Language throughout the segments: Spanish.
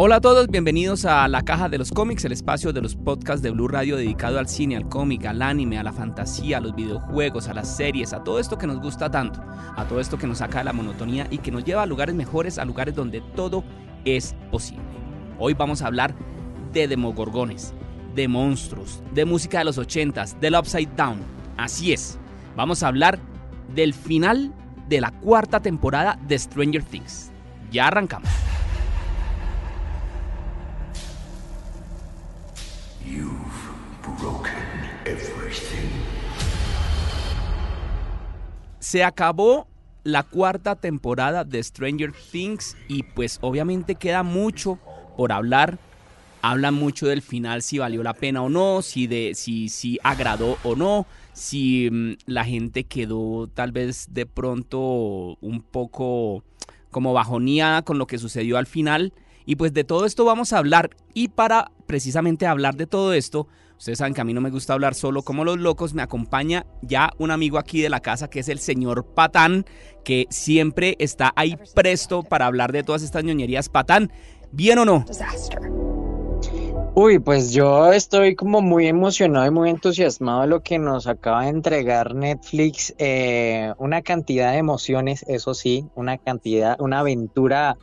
Hola a todos, bienvenidos a La Caja de los Cómics, el espacio de los podcasts de Blue Radio dedicado al cine, al cómic, al anime, a la fantasía, a los videojuegos, a las series, a todo esto que nos gusta tanto, a todo esto que nos saca de la monotonía y que nos lleva a lugares mejores, a lugares donde todo es posible. Hoy vamos a hablar de demogorgones, de monstruos, de música de los ochentas, del Upside Down. Así es, vamos a hablar del final de la cuarta temporada de Stranger Things. Ya arrancamos. Se acabó la cuarta temporada de Stranger Things y pues obviamente queda mucho por hablar. Hablan mucho del final, si valió la pena o no, si, de, si, si agradó o no, si mm, la gente quedó tal vez de pronto un poco como bajoneada con lo que sucedió al final. Y pues de todo esto vamos a hablar. Y para precisamente hablar de todo esto, Ustedes saben que a mí no me gusta hablar solo como los locos. Me acompaña ya un amigo aquí de la casa que es el señor Patán, que siempre está ahí presto para hablar de todas estas ñoñerías. Patán, ¿bien o no? Uy, pues yo estoy como muy emocionado y muy entusiasmado de lo que nos acaba de entregar Netflix. Eh, una cantidad de emociones, eso sí, una cantidad, una aventura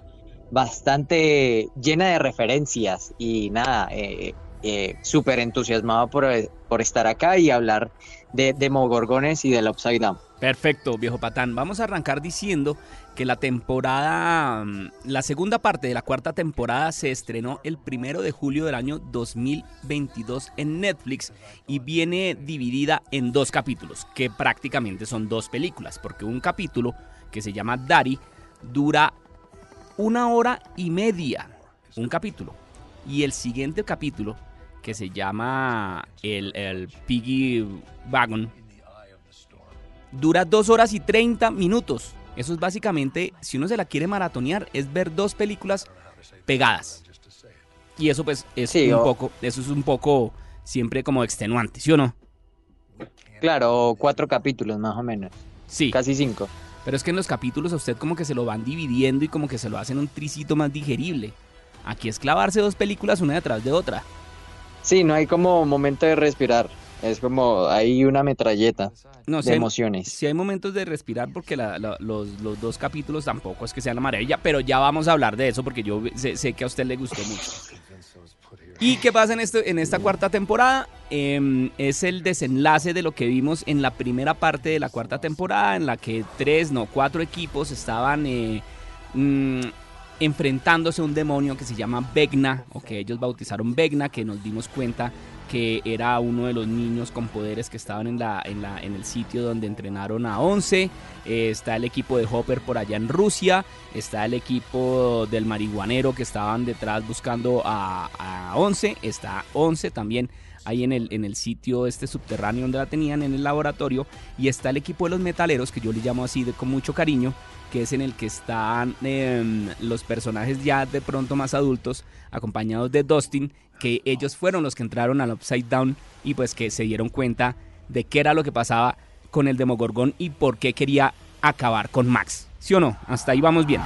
bastante llena de referencias y nada, eh, eh, súper entusiasmado por, por, estar acá y hablar de Demogorgones y del Upside Down. Perfecto, viejo patán. Vamos a arrancar diciendo que la temporada, mm, la segunda parte de la cuarta temporada se estrenó el primero de julio del año 2022 en Netflix y viene dividida en dos capítulos, que prácticamente son dos películas, porque un capítulo que se llama Daddy dura una hora y media, un capítulo, y el siguiente capítulo que se llama el, Piggy Wagon. Dura dos horas y 30 minutos. Eso es básicamente, si uno se la quiere maratonear, es ver dos películas pegadas. Y eso pues es un poco, eso es un poco siempre como extenuante, ¿sí o no? Claro, cuatro capítulos más o menos. Sí. Casi cinco. Pero es que en los capítulos a usted como que se lo van dividiendo y como que se lo hacen un tricito más digerible. Aquí es clavarse dos películas una detrás de otra. Sí, no hay como momento de respirar. Es como hay una metralleta de emociones. Sí hay momentos de respirar porque los, dos capítulos tampoco es que sean la maravilla, pero ya vamos a hablar de eso porque yo sé, que a usted le gustó mucho. ¿Y qué pasa en, esto, en esta cuarta temporada? Em, es el desenlace de lo que vimos en la primera parte de la cuarta temporada, en la que tres, no, cuatro equipos estaban eh, mm, enfrentándose a un demonio que se llama Vegna, o que ellos bautizaron Vegna, que nos dimos cuenta que era uno de los niños con poderes que estaban en, la, en, la, en el sitio donde entrenaron a 11. Eh, está el equipo de Hopper por allá en Rusia. Está el equipo del marihuanero que estaban detrás buscando a, a 11. Está 11 también ahí en el, en el sitio este subterráneo donde la tenían en el laboratorio. Y está el equipo de los metaleros, que yo le llamo así de, con mucho cariño, que es en el que están em, los personajes ya de pronto más adultos, acompañados de Dustin, que ellos fueron los que entraron al Upside Down y pues que se dieron cuenta de qué era lo que pasaba con el Demogorgón y por qué quería acabar con Max. ¿Sí o no? Hasta ahí vamos bien.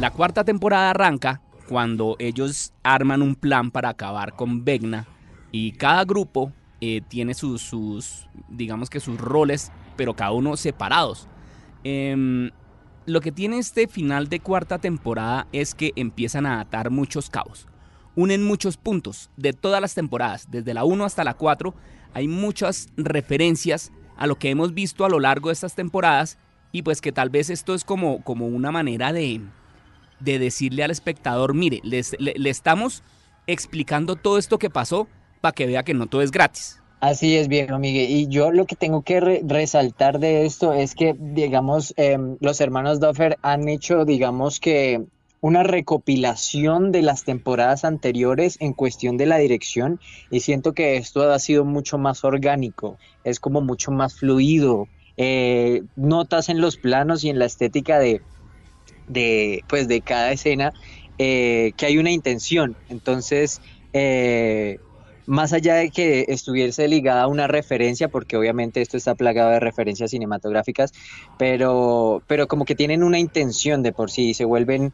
La cuarta temporada arranca cuando ellos arman un plan para acabar con Vegna y cada grupo eh, tiene sus, sus, digamos que sus roles, pero cada uno separados. Em, lo que tiene este final de cuarta temporada es que empiezan a atar muchos cabos. Unen muchos puntos de todas las temporadas, desde la 1 hasta la 4. Hay muchas referencias a lo que hemos visto a lo largo de estas temporadas y pues que tal vez esto es como, como una manera de, de decirle al espectador, mire, le, estamos explicando todo esto que pasó para que vea que no todo es gratis. Así es, viejo Miguel. Y yo lo que tengo que resaltar de esto es que, digamos, em, los hermanos Duffer han hecho, digamos que, una recopilación de las temporadas anteriores en cuestión de la dirección y siento que esto ha sido mucho más orgánico, es como mucho más fluido. Eh, notas en los planos y en la estética de, de, pues, de cada escena eh, que hay una intención. Entonces, eh, más allá de que estuviese ligada a una referencia, porque obviamente esto está plagado de referencias cinematográficas, pero, pero como que tienen una intención de por sí y se vuelven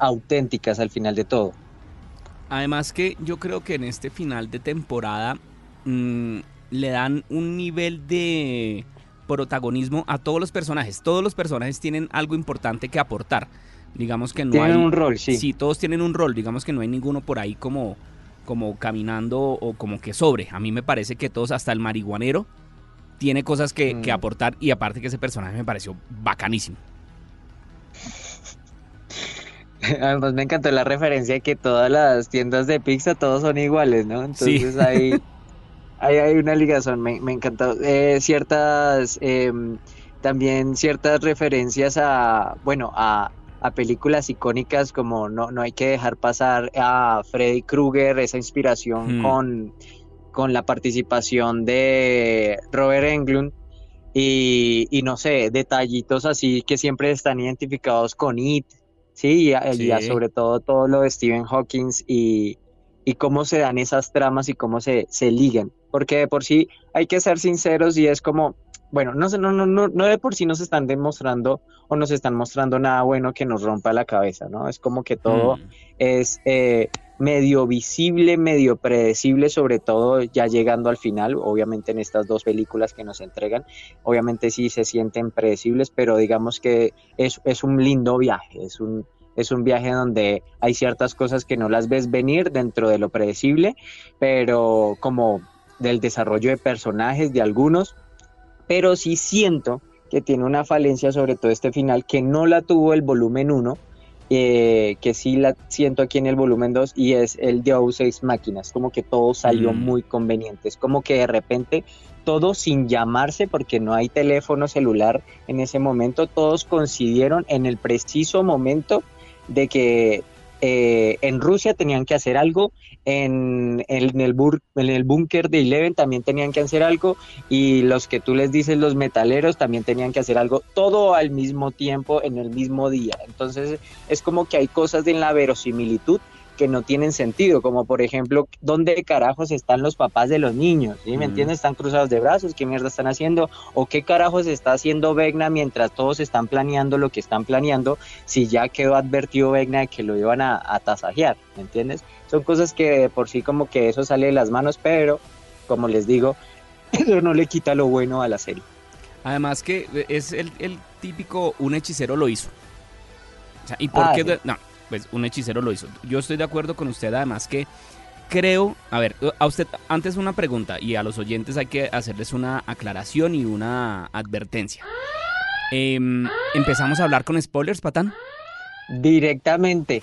auténticas al final de todo. Además que yo creo que en este final de temporada mm, le dan un nivel de protagonismo a todos los personajes. Todos los personajes tienen algo importante que aportar. Digamos que no tienen un rol, sí. Sí, todos tienen un rol. Digamos que no hay ninguno por ahí como como caminando o como que sobre. A mí me parece que todos, hasta el marihuanero, tiene cosas que, mm. aportar y aparte que ese personaje me pareció bacanísimo. Además me encantó la referencia de que todas las tiendas de pizza todos son iguales, ¿no? Entonces ahí, hay una ligazón, me, me encantó. Eh, ciertas, em, también ciertas referencias a, bueno, a, a películas icónicas como no, no hay que dejar pasar a Freddy Krueger, esa inspiración hmm. con, con la participación de Robert Englund. Y, y, no sé, detallitos así que siempre están identificados con It, ¿sí? Y, sobre todo todo lo de Stephen Hawking y, y, cómo se dan esas tramas y cómo se, se ligan. Porque de por sí hay que ser sinceros y es como, bueno, no, no, no, no, no de por sí nos están demostrando o nos están mostrando nada bueno que nos rompa la cabeza, ¿no? Es como que todo mm. es eh, medio visible, medio predecible, sobre todo ya llegando al final, obviamente en estas dos películas que nos entregan, obviamente sí se sienten predecibles, pero digamos que es, es un lindo viaje, es un, es un viaje donde hay ciertas cosas que no las ves venir dentro de lo predecible, pero como del desarrollo de personajes de algunos, pero sí siento que tiene una falencia, sobre todo este final, que no la tuvo el volumen 1, eh, que sí la siento aquí en el volumen 2, y es el de 6 máquinas, como que todo salió mm. muy conveniente, es como que de repente todo sin llamarse, porque no hay teléfono celular en ese momento, todos coincidieron en el preciso momento de que eh, en Rusia tenían que hacer algo, en, el, en el búnker de Eleven también tenían que hacer algo y los que tú les dices los metaleros también tenían que hacer algo, todo al mismo tiempo, en el mismo día. Entonces es como que hay cosas en la verosimilitud que no tienen sentido, como por ejemplo, ¿dónde carajos están los papás de los niños? ¿Sí? ¿Me entiendes? Están cruzados de brazos, ¿qué mierda están haciendo? ¿O qué carajos está haciendo Vegna mientras todos están planeando lo que están planeando si ya quedó advertido Vegna de que lo iban a, a tasajear? ¿Me entiendes? Son cosas que por sí como que eso sale de las manos, pero como les digo, eso no le quita lo bueno a la serie. Además que es el, típico, un hechicero lo hizo. ¿y por ah, qué? No, pues un hechicero lo hizo. Yo estoy de acuerdo con usted, además que creo, a ver, a usted antes una pregunta y a los oyentes hay que hacerles una aclaración y una advertencia. Em, Empezamos a hablar con spoilers, Patán. Directamente.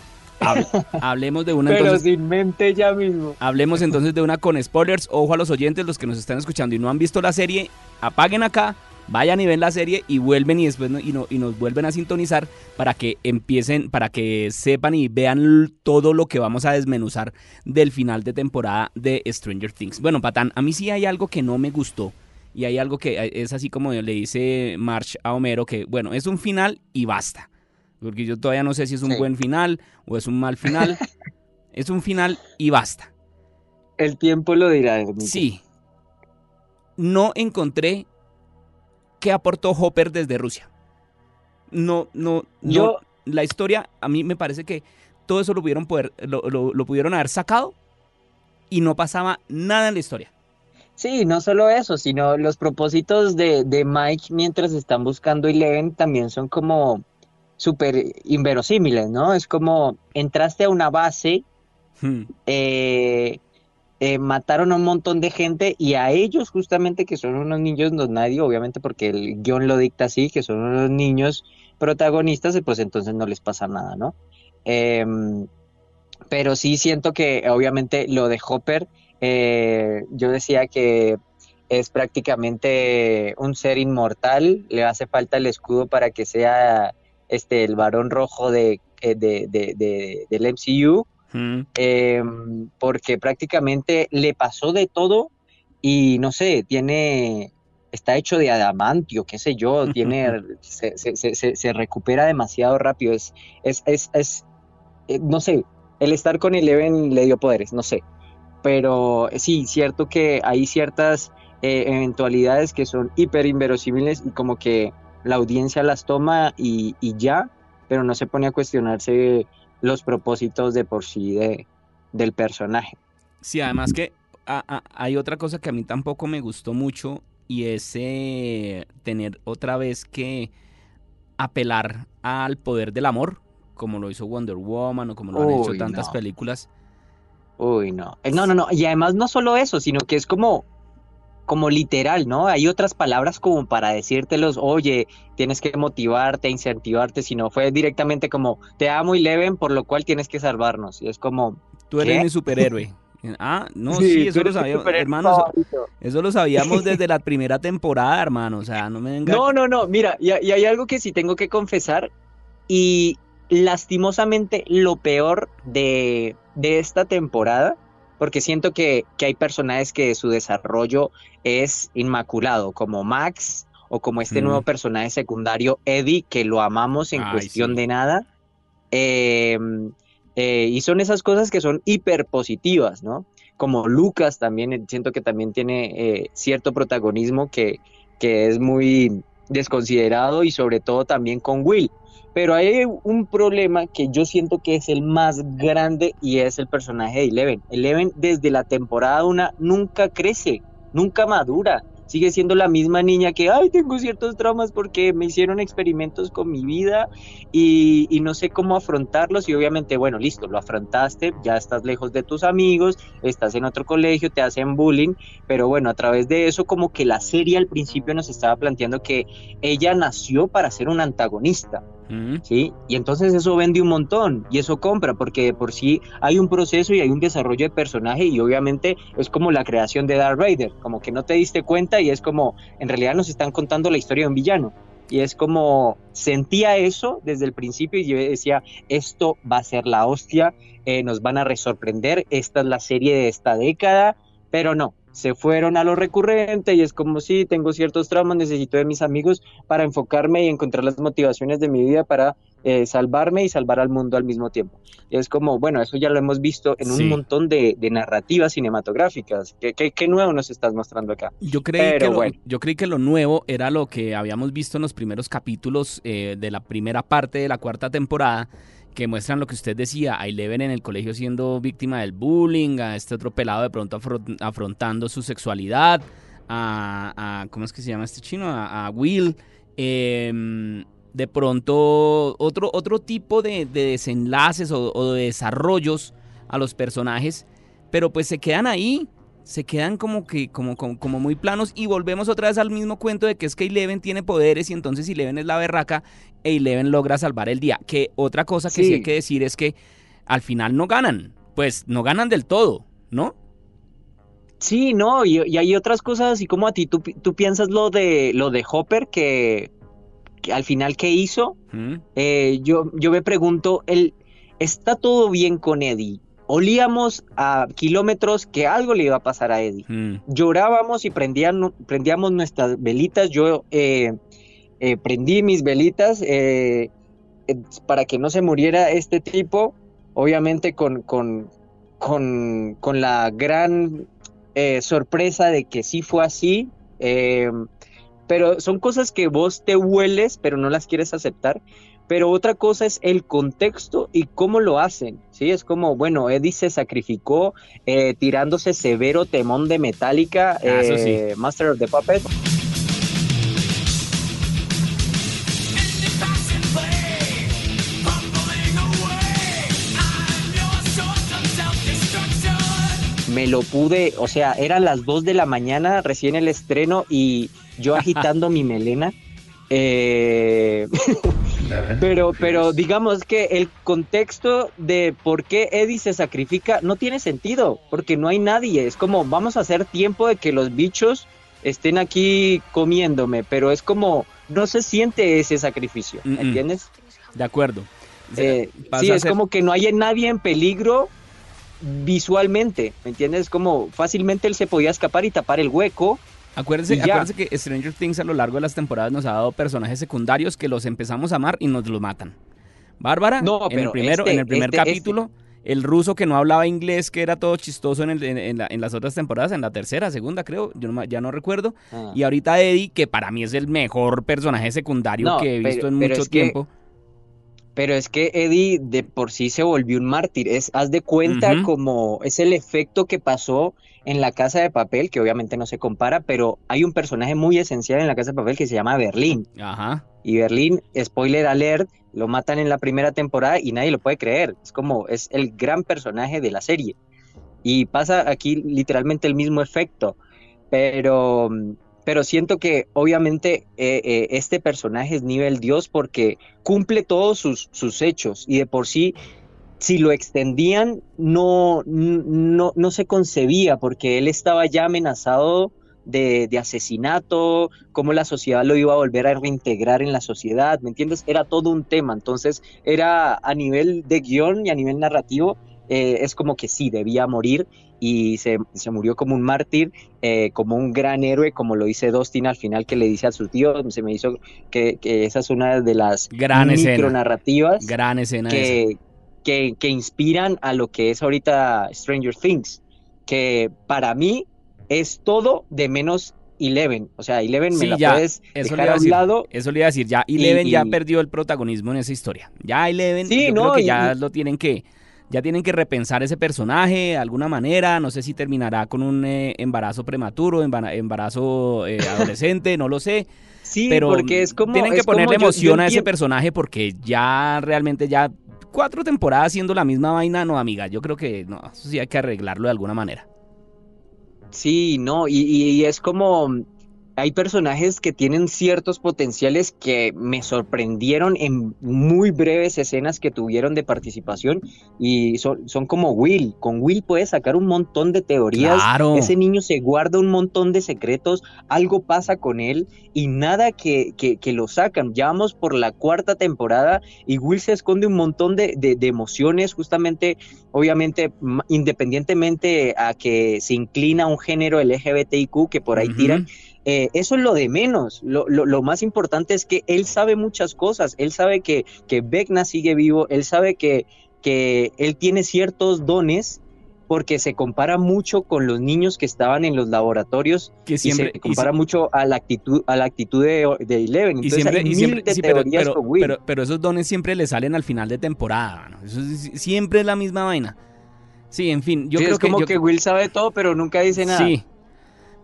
hablemos de una Pero sin mente ya mismo. Hablemos entonces de una con spoilers. Ojo a los oyentes, los que nos están escuchando y no han visto la serie, apaguen acá, vayan y ven la serie y vuelven y después y, y nos vuelven a sintonizar para que empiecen, para que sepan y vean todo lo que vamos a desmenuzar del final de temporada de Stranger Things. Bueno, Patán, a mí sí hay algo que no me gustó. Y hay algo que eh, es así como le dice March a Homero, que bueno, es un final y basta. Porque yo todavía no sé si es un buen final o es un mal final. es un final y basta. El tiempo lo dirá. Sí. No encontré qué aportó Hopper desde Rusia. No, no, yo, la historia, a mí me parece que todo eso lo pudieron, poder, lo, pudieron haber sacado y no pasaba nada en la historia. Sí, no solo eso, sino los propósitos de, de Mike mientras están buscando Eleven también son como súper inverosímiles, ¿no? Es como entraste a una base, hmm. eh, eh, mataron a un montón de gente y a ellos justamente que son unos niños, no nadie, obviamente porque el guion lo dicta así, que son unos niños protagonistas, pues entonces no les pasa nada, ¿no? Em, pero sí siento que obviamente lo de Hopper, eh, yo decía que es prácticamente un ser inmortal, le hace falta el escudo para que sea este el varón rojo de, eh, de del MCU Em, porque prácticamente le pasó de todo y no sé, tiene, está hecho de adamantio, qué sé yo, tiene, se, se, se, recupera demasiado rápido, es, es, es, es eh, no sé, el estar con Eleven le dio poderes, no sé. pero sí, cierto que hay ciertas eh, eventualidades que son hiper inverosímiles y como que la audiencia las toma y, ya, pero no se pone a cuestionarse los propósitos de por sí de, del personaje. Sí, además que hay otra cosa que a mí tampoco me gustó mucho y es eh, tener otra vez que apelar al poder del amor, como lo hizo Wonder Woman o como lo han hecho tantas películas. Uy, no. Eh, no, no, no. Y además no solo eso, sino que es como, como literal, ¿no? Hay otras palabras como para decírtelos, oye, tienes que motivarte, incentivarte, sino fue directamente como, te amo y leven, por lo cual tienes que salvarnos. Y es como... Tú eres mi superhéroe. Ah, no, sí, eso lo sabíamos, hermano, eso, lo sabíamos desde la primera temporada, hermano, o sea, no me venga... No, no, no, mira, y, y hay algo que sí tengo que confesar, y lastimosamente lo peor de, esta temporada, porque siento que, hay personajes que su desarrollo es inmaculado, como Max o como este nuevo personaje secundario, Eddie, que lo amamos en cuestión de nada. Em, eh, y son esas cosas que son hiper positivas, ¿no? Como Lucas también, eh, siento que también tiene eh, cierto protagonismo que, que es muy desconsiderado y sobre todo también con Will. Pero hay un problema que yo siento que es el más grande y es el personaje de Eleven. Eleven desde la temporada 1 nunca crece, nunca madura sigue siendo la misma niña que, ay, tengo ciertos traumas porque me hicieron experimentos con mi vida y, no sé cómo afrontarlos y obviamente, bueno, listo, lo afrontaste, ya estás lejos de tus amigos, estás en otro colegio, te hacen bullying, pero bueno, a través de eso como que la serie al principio nos estaba planteando que ella nació para ser un antagonista. ¿Sí? Y entonces eso vende un montón y eso compra porque por sí hay un proceso y hay un desarrollo de personaje y obviamente es como la creación de Darth Vader, como que no te diste cuenta y es como, en realidad nos están contando la historia de un villano. Y es como, sentía eso desde el principio y yo decía, esto va a ser la hostia, eh, nos van a resorprender, esta es la serie de esta década, pero no, se fueron a lo recurrente y es como si tengo ciertos traumas, necesito de mis amigos para enfocarme y encontrar las motivaciones de mi vida para eh, salvarme y salvar al mundo al mismo tiempo. Y es como, bueno, eso ya lo hemos visto en un montón de, narrativas cinematográficas. ¿Qué, ¿Qué, nuevo nos estás mostrando acá? Yo creí, que lo, yo creí que lo nuevo era lo que habíamos visto en los primeros capítulos eh, de la primera parte de la cuarta temporada que muestran lo que usted decía, a Eleven en el colegio siendo víctima del bullying, a este otro pelado de pronto afrontando su sexualidad, a, ¿cómo es que se llama este chino? A, Will. Em, de pronto otro, otro tipo de, desenlaces o, o, de desarrollos a los personajes, pero pues se quedan ahí se quedan como que como, como, muy planos y volvemos otra vez al mismo cuento de que es que Eleven tiene poderes y entonces Eleven es la berraca e Eleven logra salvar el día. Que otra cosa que sí, hay que decir es que al final no ganan, pues no ganan del todo, ¿no? Sí, no, y, hay otras cosas así como a ti, tú, piensas lo de lo de Hopper que, al final qué hizo, eh, yo, yo me pregunto, él, ¿está todo bien con Eddie? Olíamos a kilómetros que algo le iba a pasar a Eddie. Mm. Llorábamos y prendían, prendíamos nuestras velitas. Yo eh, eh, prendí mis velitas eh, para que no se muriera este tipo, obviamente con, con, con, con la gran sorpresa de que sí fue así. pero son cosas que vos te hueles, pero no las quieres aceptar pero otra cosa es el contexto y cómo lo hacen, ¿sí? Es como, bueno, Eddie se sacrificó eh, tirándose severo temón de Metallica, ah, eh, Master of the Puppet. me lo pude, o sea, eran las 2 de la mañana, recién el estreno, y yo agitando mi melena. Eh, pero, pero digamos que el contexto de por qué Eddie se sacrifica no tiene sentido, porque no hay nadie. Es como, vamos a hacer tiempo de que los bichos estén aquí comiéndome, pero es como, no se siente ese sacrificio, ¿me entiendes? De acuerdo. Eh, sí, es como que no hay nadie en peligro visualmente, ¿me entiendes? Como fácilmente él se podía escapar y tapar el hueco Acuérdense, que Stranger Things a lo largo de las temporadas nos ha dado personajes secundarios que los empezamos a amar y nos los matan. Bárbara, en el primero, en el este, primer este, este. capítulo, el ruso que no hablaba inglés, que era todo chistoso en, en, las otras temporadas, en la tercera, segunda creo, yo ya no recuerdo. Ah. Y ahorita Eddie, que para mí es el mejor personaje secundario que he visto en mucho tiempo. Pero es que Eddie de por sí se volvió un mártir. Es, haz de cuenta como es el efecto que pasó en la Casa de Papel, que obviamente no se compara, pero hay un personaje muy esencial en la Casa de Papel que se llama Berlín. Ajá. Y Berlín, spoiler alert, lo matan en la primera temporada y nadie lo puede creer. Es como, es el gran personaje de la serie. Y pasa aquí literalmente el mismo efecto. Pero, pero siento que obviamente eh, eh, este personaje es nivel Dios porque cumple todos sus, sus hechos y de por sí si lo extendían no, no, no se concebía porque él estaba ya amenazado de, asesinato, cómo la sociedad lo iba a volver a reintegrar en la sociedad, ¿me entiendes? Era todo un tema, entonces era a nivel de guion y a nivel narrativo, eh, es como que sí, debía morir y se, murió como un mártir, eh, como un gran héroe, como lo dice Dustin al final que le dice a su tío, se me hizo que, esa es una de las gran micronarrativas gran escena que, que, que inspiran a lo que es ahorita Stranger Things, que para mí es todo de menos Eleven. O sea, Eleven me la puedes dejar a un lado. Eso le iba a decir, ya Eleven ya perdió el protagonismo en esa historia. Ya Eleven, yo creo que ya lo tienen que, ya tienen que repensar ese personaje de alguna manera. No sé si terminará con un eh, embarazo prematuro, embarazo eh, adolescente, no lo sé. Sí, pero porque es como. Tienen que ponerle emoción a ese personaje porque ya realmente ya cuatro temporadas siendo la misma vaina, no, amiga. Yo creo que no, eso sí hay que arreglarlo de alguna manera. Sí, no, y, es como hay personajes que tienen ciertos potenciales que me sorprendieron en muy breves escenas que tuvieron de participación y son, son como Will. Con Will puedes sacar un montón de teorías. Ese niño se guarda un montón de secretos, algo pasa con él y nada que, que, lo sacan. Ya vamos por la cuarta temporada y Will se esconde un montón de, de emociones, justamente, obviamente, independientemente a que se inclina a un género LGBTIQ que por ahí tiran eh, eso es lo de menos. Lo, más importante es que él sabe muchas cosas. Él sabe que, que Vecna sigue vivo, él sabe que, que él tiene ciertos dones porque se compara mucho con los niños que estaban en los laboratorios que siempre, y se compara mucho a la actitud a la actitud de, de Eleven. Entonces, y siempre, pero, pero, esos dones siempre le salen al final de temporada. Eso siempre es la misma vaina. Sí, en fin, yo creo es como que, Will sabe todo, pero nunca dice nada. Sí,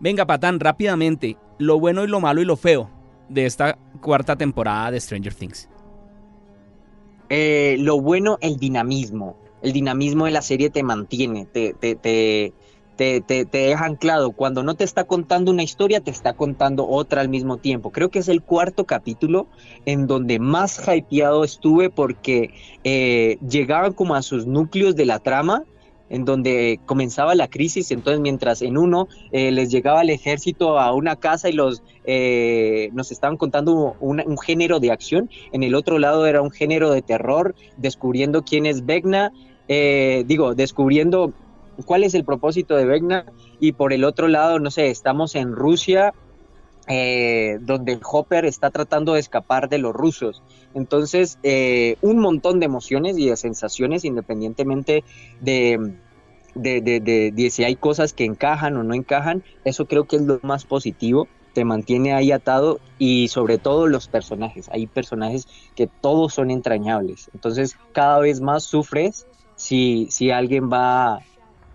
Venga, Patán, rápidamente, lo bueno y lo malo y lo feo de esta cuarta temporada de Stranger Things. Eh, lo bueno, el dinamismo. El dinamismo de la serie te mantiene, te, te, te, te, deja anclado. Cuando no te está contando una historia, te está contando otra al mismo tiempo. Creo que es el cuarto capítulo en donde más hypeado estuve porque eh, llegaban como a sus núcleos de la trama en donde comenzaba la crisis, entonces mientras en uno eh, les llegaba el ejército a una casa y los eh, nos estaban contando un, género de acción, en el otro lado era un género de terror, descubriendo quién es Vecna, eh, digo, descubriendo cuál es el propósito de Vecna, y por el otro lado, no sé, estamos en Rusia, donde Hopper está tratando de escapar de los rusos. Entonces, eh, un montón de emociones y de sensaciones independientemente de, de, si hay cosas que encajan o no encajan. Eso creo que es lo más positivo. Te mantiene ahí atado y sobre todo los personajes. Hay personajes que todos son entrañables. Entonces, cada vez más sufres si, si alguien va,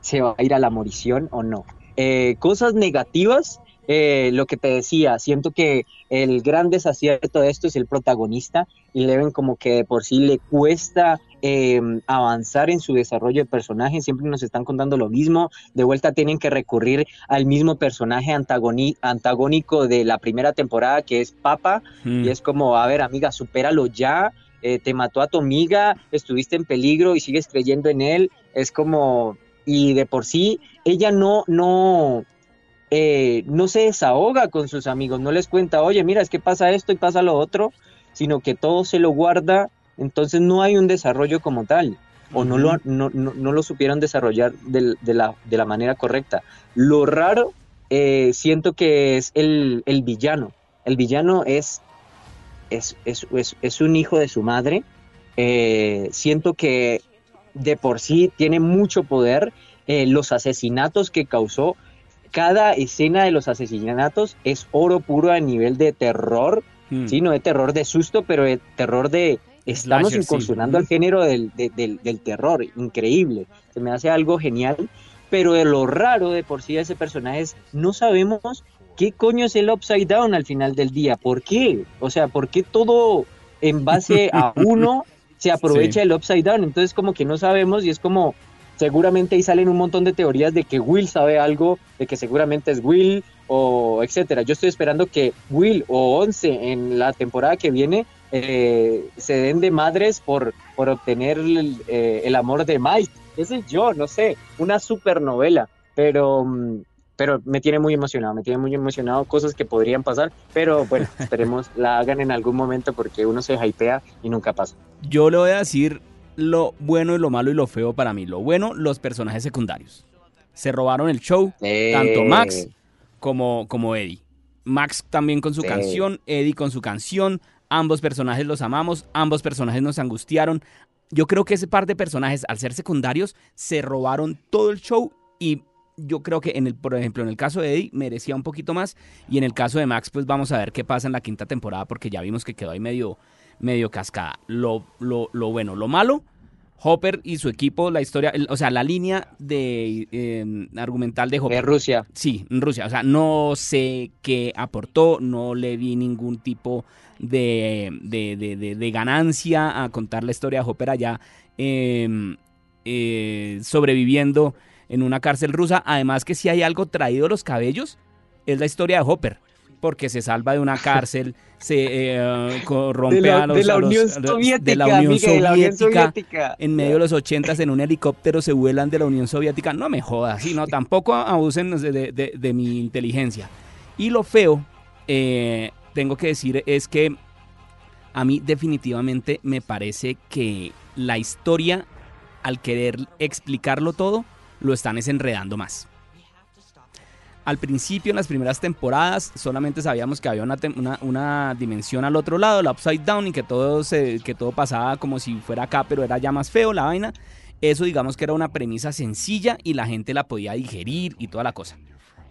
se va a ir a la morición o no. Eh, cosas negativas, eh, lo que te decía, siento que el gran desacierto de esto es el protagonista y le ven como que por sí le cuesta em, avanzar en su desarrollo de personaje, siempre nos están contando lo mismo, de vuelta tienen que recurrir al mismo personaje antagónico de la primera temporada que es Papa y mm. es como, a ver amiga, supéralo ya, eh, te mató a tu amiga, estuviste en peligro y sigues creyendo en él, es como, y de por sí, ella no, no, eh, no se desahoga con sus amigos, no les cuenta, oye, mira, es que pasa esto y pasa lo otro, sino que todo se lo guarda, entonces no hay un desarrollo como tal, o no lo, no, lo supieron desarrollar de, la, de, la, manera correcta. Lo raro, eh, siento que es el, villano. El villano es, es, es, un hijo de su madre. Eh, siento que de por sí tiene mucho poder. Eh, los asesinatos que causó, cada escena de los asesinatos es oro puro a nivel de terror, hmm. sí, no de terror de susto, pero de terror de estamos incursionando al género del, del, terror, increíble. Se me hace algo genial, pero de lo raro de por sí de ese personaje es no sabemos qué coño es el upside down al final del día, ¿por qué? O sea, ¿por qué todo en base a uno se aprovecha el upside down? Entonces como que no sabemos y es como seguramente ahí salen un montón de teorías de que Will sabe algo, de que seguramente es Will o etcétera. Yo estoy esperando que Will o Once en la temporada que viene eh, se den de madres por, por obtener eh, el, amor de Mike. Ese es yo, no sé, una supernovela, pero, mm, pero me tiene muy emocionado, me tiene muy emocionado cosas que podrían pasar, pero bueno, esperemos la hagan en algún momento porque uno se hypea y nunca pasa. Yo le voy a decir lo bueno y lo malo y lo feo para mí. Lo bueno, los personajes secundarios. Se robaron el show, tanto Max como, como Eddie. Max también con su canción, Eddie con su canción, Ambos personajes los amamos, ambos personajes nos angustiaron. Yo creo que ese par de personajes, al ser secundarios, se robaron todo el show y yo creo que en el, por ejemplo, en el caso de Eddie merecía un poquito más y en el caso de Max, pues vamos a ver qué pasa en la quinta temporada porque ya vimos que quedó ahí medio, medio cascada. Lo, lo, lo bueno, lo malo, Hopper y su equipo, la historia, o sea, la línea de em, argumental de Hopper. De Rusia. Sí, en Rusia. O sea, no sé qué aportó, no le vi ningún tipo de, de, ganancia a contar la historia de Hopper allá em, eh, sobreviviendo en una cárcel rusa. Además que si hay algo traído a los cabellos, es la historia de Hopper, porque se salva de una cárcel, se eh, rompe a los... De la Unión Soviética, de la Unión Soviética, en medio de los ochentas en un helicóptero se vuelan de la Unión Soviética. No me jodas, no, tampoco abusen de, mi inteligencia. Y lo feo, eh, tengo que decir es que a mí definitivamente me parece que la historia, al querer explicarlo todo, lo están desenredando más. Al principio, en las primeras temporadas, solamente sabíamos que había una, dimensión al otro lado, la upside down, y que todo, se, que todo pasaba como si fuera acá, pero era ya más feo la vaina. Eso digamos que era una premisa sencilla y la gente la podía digerir y toda la cosa.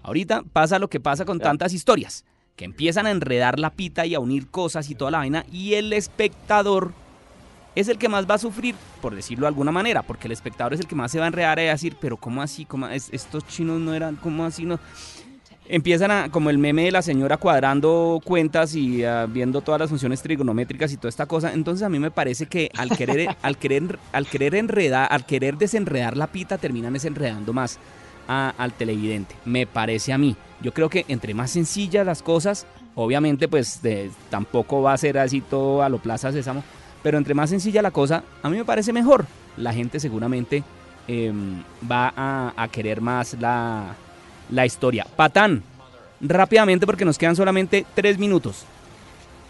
Ahorita pasa lo que pasa con tantas historias que empiezan a enredar la pita y a unir cosas y toda la vaina, y el espectador es el que más va a sufrir, por decirlo de alguna manera, porque el espectador es el que más se va a enredar y a decir, pero ¿cómo así? ¿Cómo estos chinos no eran, ¿cómo así no? Empiezan a, como el meme de la señora cuadrando cuentas y ah, viendo todas las funciones trigonométricas y toda esta cosa. Entonces a mí me parece que al querer, al querer, al querer enredar, al querer desenredar la pita, terminan desenredando más al televidente. Me parece a mí. Yo creo que entre más sencillas las cosas, obviamente pues tampoco va a ser así todo a lo Plaza Sésamo, pero entre más sencilla la cosa, a mí me parece mejor. La gente seguramente em, va a, querer más la, la historia. Patán, rápidamente porque nos quedan solamente tres minutos.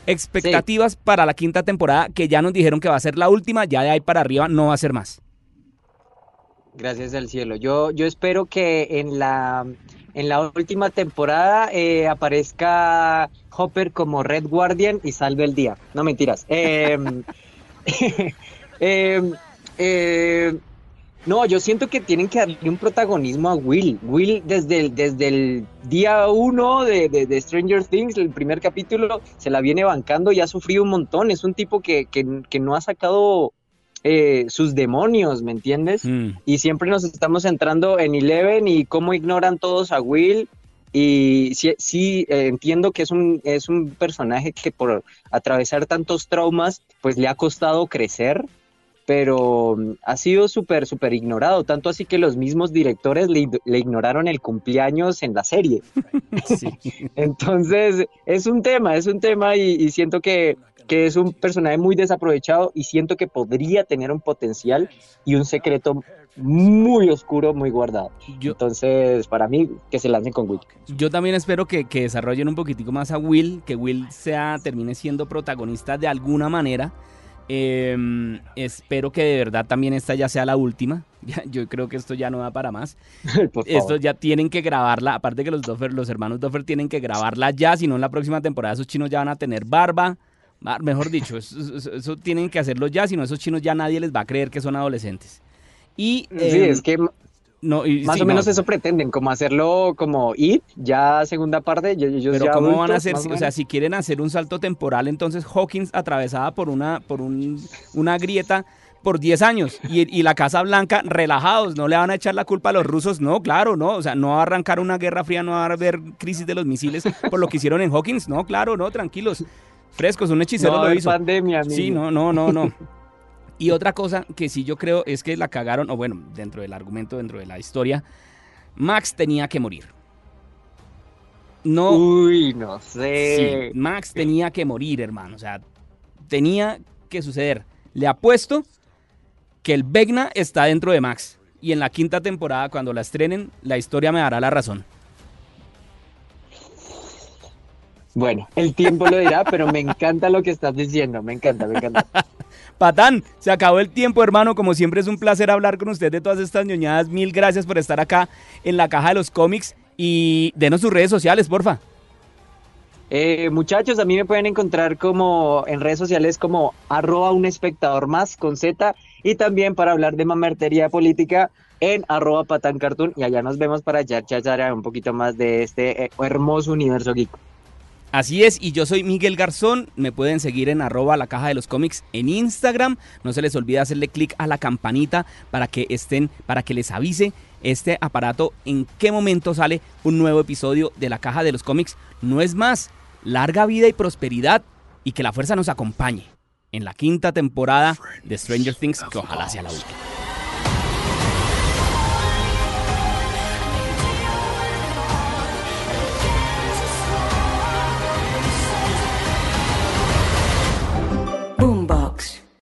Expectativas para la quinta temporada que ya nos dijeron que va a ser la última, ya de ahí para arriba no va a ser más. Gracias al cielo. Yo, yo espero que en la, en la última temporada eh, aparezca Hopper como Red Guardian y salve el día. No mentiras. Em, em, em, no, yo siento que tienen que darle un protagonismo a Will. Will desde el, desde el día uno de, de, Stranger Things, el primer capítulo, se la viene bancando y ha sufrido un montón. Es un tipo que, que, que no ha sacado eh, sus demonios, ¿me entiendes? Mm. Y siempre nos estamos centrando en Eleven y cómo ignoran todos a Will. Y sí, sí eh, entiendo que es un, es un personaje que por atravesar tantos traumas, pues le ha costado crecer, pero mm, ha sido súper, súper ignorado, tanto así que los mismos directores le, ignoraron el cumpleaños en la serie. Entonces, es un tema, es un tema y siento que que es un personaje muy desaprovechado y siento que podría tener un potencial y un secreto muy oscuro, muy guardado. Entonces, para mí, que se lancen con Will. Yo también espero que, desarrollen un poquitico más a Will, que Will sea, termine siendo protagonista de alguna manera. Em, espero que de verdad también esta ya sea la última. Yo creo que esto ya no da para más. esto ya tienen que grabarla. Aparte que los los hermanos Doffer tienen que grabarla ya, si no en la próxima temporada esos chinos ya van a tener barba. Mejor dicho, eso, tienen que hacerlo ya, si no esos chinos ya nadie les va a creer que son adolescentes. Y, sí, es em, que no, y- más sí, o menos no. eso pretenden, como hacerlo como It, ya segunda parte, y ellos Pero ya ¿cómo van a adultos, hacer? o O sea, si quieren hacer un salto temporal, entonces Hawkins atravesada por una, por un, una grieta por 10 años y, y la Casa Blanca relajados, no le van a echar la culpa a los rusos, no, claro, no, o sea, no va a arrancar una guerra fría, no va a haber crisis de los misiles por lo que hicieron en Hawkins, no, claro, no, tranquilos, frescos, un hechicero No lo hizo. pandemia, amigo. Sí, no, no, no, no. Y otra cosa que sí yo creo es que la cagaron, o bueno, dentro del argumento, dentro de la historia, Max tenía que morir. No, Uy, no Sí, sé. Max tenía que morir, hermano. O sea, tenía que suceder. Le apuesto que el Vecna está dentro de Max. Y en la quinta temporada, cuando la estrenen, la historia me dará la razón. Bueno, el tiempo lo dirá, pero me encanta lo que estás diciendo, me encanta, me encanta. Patán, se acabó el tiempo, hermano. Como siempre es un placer hablar con usted de todas estas ñoñadas. Mil gracias por estar acá en la caja de los cómics. Y denos sus redes sociales, porfa. Eh, muchachos, a mí me pueden encontrar como en redes sociales como arroba un espectador más con Z y también para hablar de mamertería política en arroba patán cartoon y allá nos vemos para ya chachar un poquito más de este eh, hermoso universo geek. Así es, y yo soy Miguel Garzón. Me pueden seguir en arroba la caja de los cómics en Instagram. No se les olvide hacerle clic a la campanita para que estén, para que les avise este aparato en qué momento sale un nuevo episodio de la caja de los cómics. No es más, larga vida y prosperidad y que la fuerza nos acompañe en la quinta temporada de Stranger Things, que ojalá sea la última.